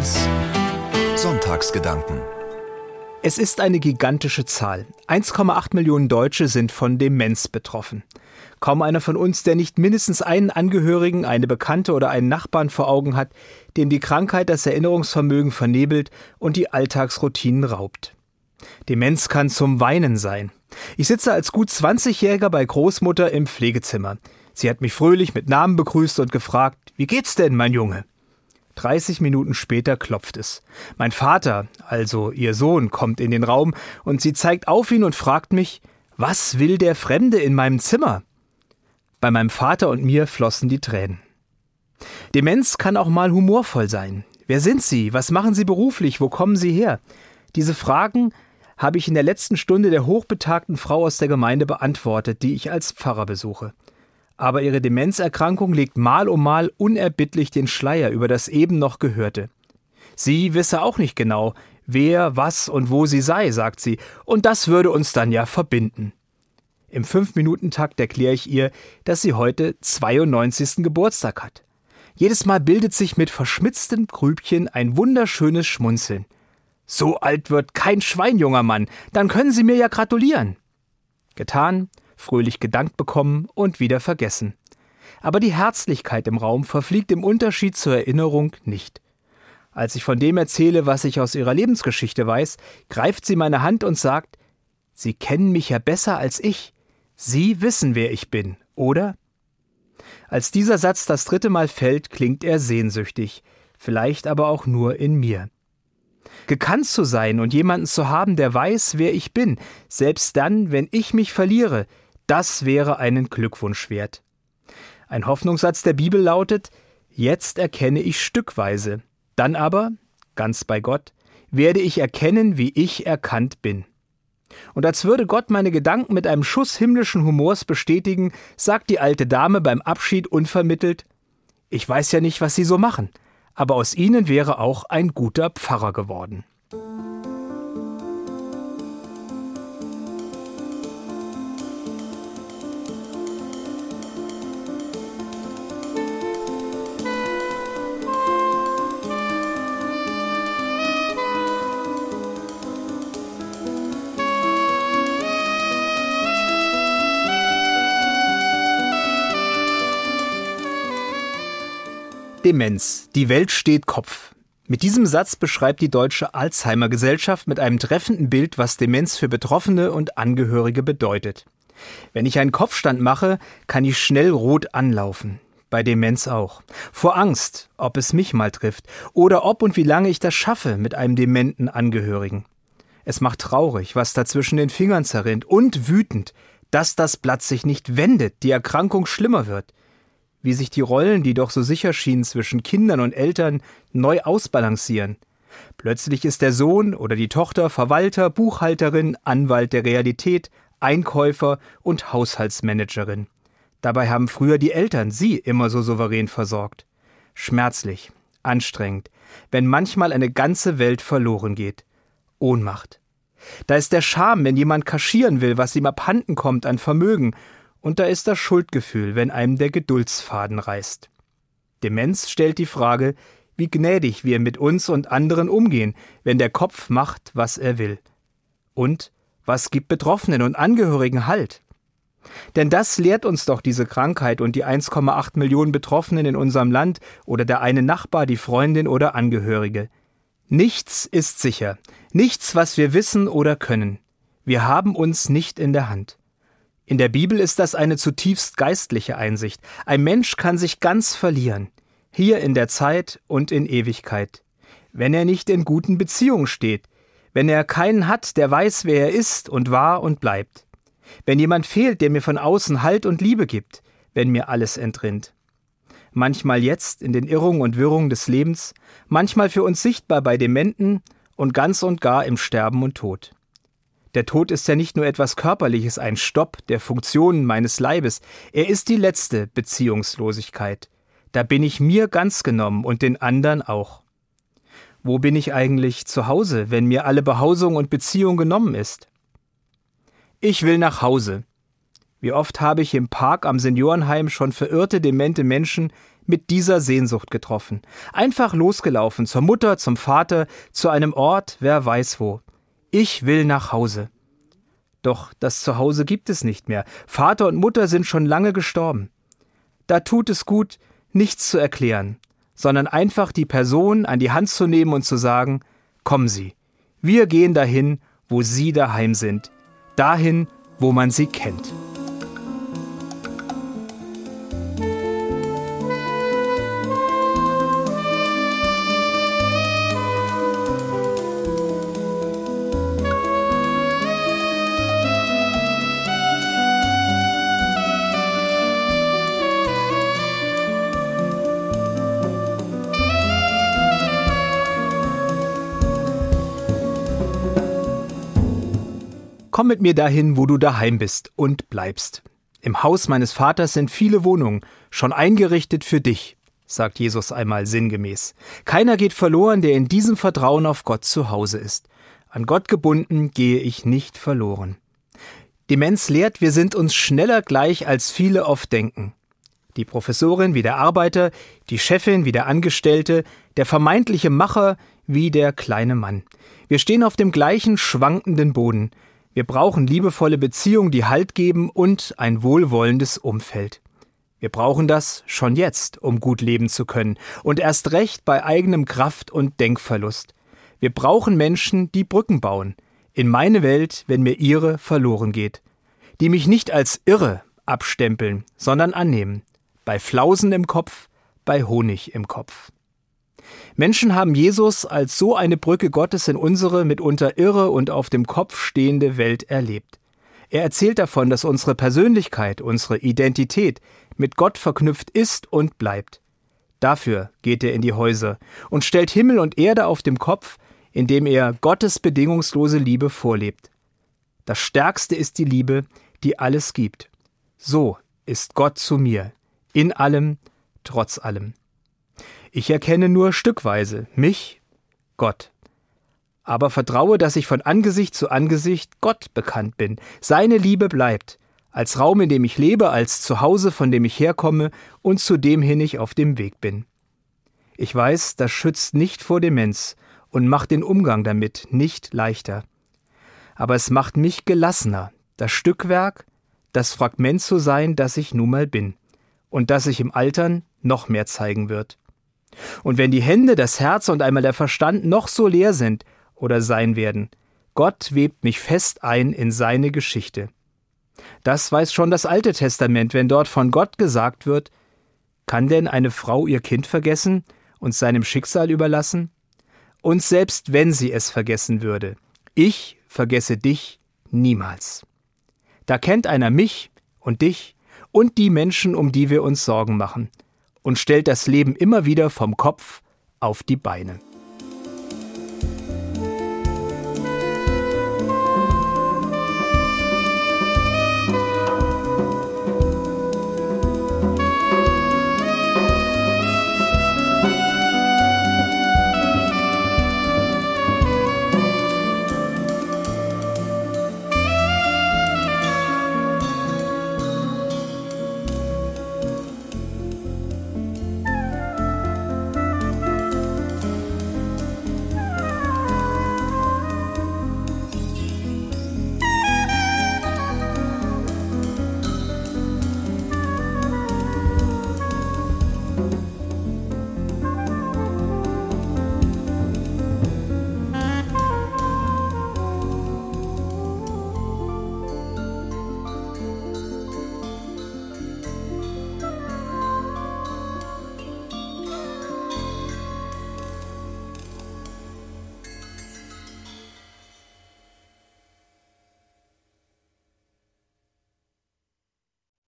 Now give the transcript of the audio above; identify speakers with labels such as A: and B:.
A: 1 Sonntagsgedanken
B: Es ist eine gigantische Zahl. 1,8 Millionen Deutsche sind von Demenz betroffen. Kaum einer von uns, der nicht mindestens einen Angehörigen, eine Bekannte oder einen Nachbarn vor Augen hat, dem die Krankheit das Erinnerungsvermögen vernebelt und die Alltagsroutinen raubt. Demenz kann zum Weinen sein. Ich sitze als gut 20-Jähriger bei Großmutter im Pflegezimmer. Sie hat mich fröhlich mit Namen begrüßt und gefragt, wie geht's denn, mein Junge? 30 Minuten später klopft es. Mein Vater, also ihr Sohn, kommt in den Raum und sie zeigt auf ihn und fragt mich, was will der Fremde in meinem Zimmer? Bei meinem Vater und mir flossen die Tränen. Demenz kann auch mal humorvoll sein. Wer sind Sie? Was machen Sie beruflich? Wo kommen Sie her? Diese Fragen habe ich in der letzten Stunde der hochbetagten Frau aus der Gemeinde beantwortet, die ich als Pfarrer besuche. Aber ihre Demenzerkrankung legt mal um mal unerbittlich den Schleier über das eben noch Gehörte. Sie wisse auch nicht genau, wer, was und wo sie sei, sagt sie, und das würde uns dann ja verbinden. Im Fünf-Minuten-Takt erkläre ich ihr, dass sie heute 92. Geburtstag hat. Jedes Mal bildet sich mit verschmitztem Grübchen ein wunderschönes Schmunzeln. So alt wird kein Schwein, junger Mann, dann können Sie mir ja gratulieren. Getan, fröhlich gedankt bekommen und wieder vergessen. Aber die Herzlichkeit im Raum verfliegt im Unterschied zur Erinnerung nicht. Als ich von dem erzähle, was ich aus ihrer Lebensgeschichte weiß, greift sie meine Hand und sagt, Sie kennen mich ja besser als ich. Sie wissen, wer ich bin, oder? Als dieser Satz das dritte Mal fällt, klingt er sehnsüchtig, vielleicht aber auch nur in mir. Gekannt zu sein und jemanden zu haben, der weiß, wer ich bin, selbst dann, wenn ich mich verliere, das wäre einen Glückwunsch wert. Ein Hoffnungssatz der Bibel lautet, Jetzt erkenne ich stückweise, dann aber, ganz bei Gott, werde ich erkennen, wie ich erkannt bin. Und als würde Gott meine Gedanken mit einem Schuss himmlischen Humors bestätigen, sagt die alte Dame beim Abschied unvermittelt Ich weiß ja nicht, was Sie so machen, aber aus ihnen wäre auch ein guter Pfarrer geworden. Demenz. Die Welt steht Kopf. Mit diesem Satz beschreibt die Deutsche Alzheimer Gesellschaft mit einem treffenden Bild, was Demenz für Betroffene und Angehörige bedeutet. Wenn ich einen Kopfstand mache, kann ich schnell rot anlaufen. Bei Demenz auch. Vor Angst, ob es mich mal trifft oder ob und wie lange ich das schaffe mit einem dementen Angehörigen. Es macht traurig, was da zwischen den Fingern zerrinnt und wütend, dass das Blatt sich nicht wendet, die Erkrankung schlimmer wird wie sich die Rollen, die doch so sicher schienen zwischen Kindern und Eltern, neu ausbalancieren. Plötzlich ist der Sohn oder die Tochter Verwalter, Buchhalterin, Anwalt der Realität, Einkäufer und Haushaltsmanagerin. Dabei haben früher die Eltern sie immer so souverän versorgt. Schmerzlich, anstrengend, wenn manchmal eine ganze Welt verloren geht. Ohnmacht. Da ist der Scham, wenn jemand kaschieren will, was ihm abhanden kommt an Vermögen und da ist das Schuldgefühl, wenn einem der Geduldsfaden reißt. Demenz stellt die Frage, wie gnädig wir mit uns und anderen umgehen, wenn der Kopf macht, was er will. Und was gibt Betroffenen und Angehörigen Halt? Denn das lehrt uns doch diese Krankheit und die 1,8 Millionen Betroffenen in unserem Land oder der eine Nachbar, die Freundin oder Angehörige. Nichts ist sicher, nichts, was wir wissen oder können. Wir haben uns nicht in der Hand. In der Bibel ist das eine zutiefst geistliche Einsicht. Ein Mensch kann sich ganz verlieren, hier in der Zeit und in Ewigkeit, wenn er nicht in guten Beziehungen steht, wenn er keinen hat, der weiß, wer er ist und war und bleibt, wenn jemand fehlt, der mir von außen Halt und Liebe gibt, wenn mir alles entrinnt. Manchmal jetzt in den Irrungen und Wirrungen des Lebens, manchmal für uns sichtbar bei Dementen und ganz und gar im Sterben und Tod. Der Tod ist ja nicht nur etwas Körperliches, ein Stopp der Funktionen meines Leibes, er ist die letzte Beziehungslosigkeit. Da bin ich mir ganz genommen und den anderen auch. Wo bin ich eigentlich zu Hause, wenn mir alle Behausung und Beziehung genommen ist? Ich will nach Hause. Wie oft habe ich im Park am Seniorenheim schon verirrte, demente Menschen mit dieser Sehnsucht getroffen. Einfach losgelaufen, zur Mutter, zum Vater, zu einem Ort, wer weiß wo. Ich will nach Hause. Doch das Zuhause gibt es nicht mehr. Vater und Mutter sind schon lange gestorben. Da tut es gut, nichts zu erklären, sondern einfach die Person an die Hand zu nehmen und zu sagen, kommen Sie, wir gehen dahin, wo Sie daheim sind, dahin, wo man Sie kennt. Komm mit mir dahin, wo du daheim bist und bleibst. Im Haus meines Vaters sind viele Wohnungen, schon eingerichtet für dich, sagt Jesus einmal sinngemäß. Keiner geht verloren, der in diesem Vertrauen auf Gott zu Hause ist. An Gott gebunden gehe ich nicht verloren. Demenz lehrt, wir sind uns schneller gleich, als viele oft denken. Die Professorin wie der Arbeiter, die Chefin wie der Angestellte, der vermeintliche Macher wie der kleine Mann. Wir stehen auf dem gleichen schwankenden Boden. Wir brauchen liebevolle Beziehungen, die Halt geben und ein wohlwollendes Umfeld. Wir brauchen das schon jetzt, um gut leben zu können und erst recht bei eigenem Kraft- und Denkverlust. Wir brauchen Menschen, die Brücken bauen, in meine Welt, wenn mir ihre verloren geht, die mich nicht als irre abstempeln, sondern annehmen, bei Flausen im Kopf, bei Honig im Kopf. Menschen haben Jesus als so eine Brücke Gottes in unsere mitunter irre und auf dem Kopf stehende Welt erlebt. Er erzählt davon, dass unsere Persönlichkeit, unsere Identität mit Gott verknüpft ist und bleibt. Dafür geht er in die Häuser und stellt Himmel und Erde auf dem Kopf, indem er Gottes bedingungslose Liebe vorlebt. Das Stärkste ist die Liebe, die alles gibt. So ist Gott zu mir, in allem, trotz allem. Ich erkenne nur stückweise mich, Gott. Aber vertraue, dass ich von Angesicht zu Angesicht Gott bekannt bin. Seine Liebe bleibt, als Raum, in dem ich lebe, als Zuhause, von dem ich herkomme und zu dem hin ich auf dem Weg bin. Ich weiß, das schützt nicht vor Demenz und macht den Umgang damit nicht leichter. Aber es macht mich gelassener, das Stückwerk, das Fragment zu sein, das ich nun mal bin und das sich im Altern noch mehr zeigen wird. Und wenn die Hände, das Herz und einmal der Verstand noch so leer sind oder sein werden, Gott webt mich fest ein in seine Geschichte. Das weiß schon das Alte Testament, wenn dort von Gott gesagt wird, kann denn eine Frau ihr Kind vergessen und seinem Schicksal überlassen? Und selbst wenn sie es vergessen würde, ich vergesse dich niemals. Da kennt einer mich und dich und die Menschen, um die wir uns Sorgen machen, und stellt das Leben immer wieder vom Kopf auf die Beine.